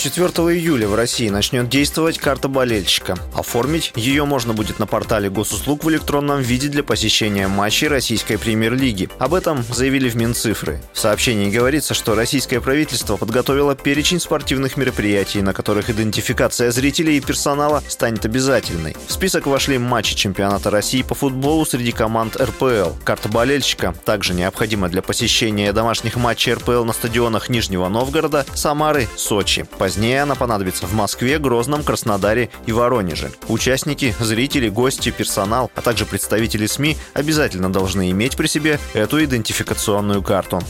4 июля в России начнет действовать карта болельщика. Оформить ее можно будет на портале госуслуг в электронном виде для посещения матчей российской премьер-лиги. Об этом заявили в Минцифры. В сообщении говорится, что российское правительство подготовило перечень спортивных мероприятий, на которых идентификация зрителей и персонала станет обязательной. В список вошли матчи чемпионата России по футболу среди команд РПЛ. Карта болельщика также необходима для посещения домашних матчей РПЛ на стадионах Нижнего Новгорода, Самары, Сочи. По Позднее она понадобится в Москве, Грозном, Краснодаре и Воронеже. Участники, зрители, гости, персонал, а также представители СМИ обязательно должны иметь при себе эту идентификационную карту.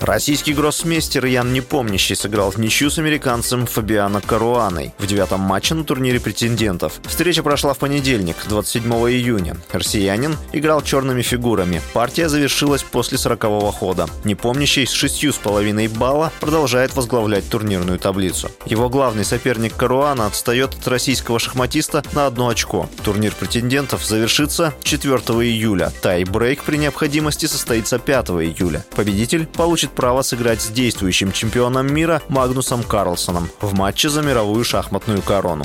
Российский гроссмейстер Ян Непомнящий сыграл в ничью с американцем Фабиано Каруаной в девятом матче на турнире претендентов. Встреча прошла в понедельник, 27 июня. Россиянин играл черными фигурами. Партия завершилась после 40-го хода. Непомнящий с шестью с половиной балла продолжает возглавлять турнирную таблицу. Его главный соперник Каруана отстает от российского шахматиста на одно очко. Турнир претендентов завершится 4 июля. Тай-брейк при необходимости состоится 5 июля. Победитель получит имеет право сыграть с действующим чемпионом мира Магнусом Карлсоном в матче за мировую шахматную корону.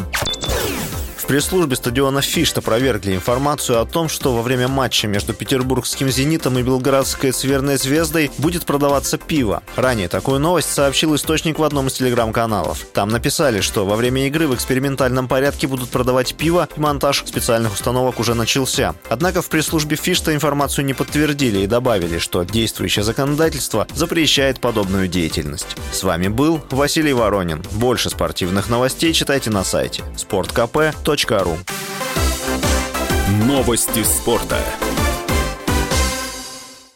Пресс-службе стадиона «Фишта» опровергли информацию о том, что во время матча между петербургским «Зенитом» и белградской «Цверной звездой» будет продаваться пиво. Ранее такую новость сообщил источник в одном из телеграм-каналов. Там написали, что во время игры в экспериментальном порядке будут продавать пиво, и монтаж специальных установок уже начался. Однако в пресс-службе «Фишта» информацию не подтвердили и добавили, что действующее законодательство запрещает подобную деятельность. С вами был Василий Воронин. Больше спортивных новостей читайте на сайте sportkp.ru Новости спорта.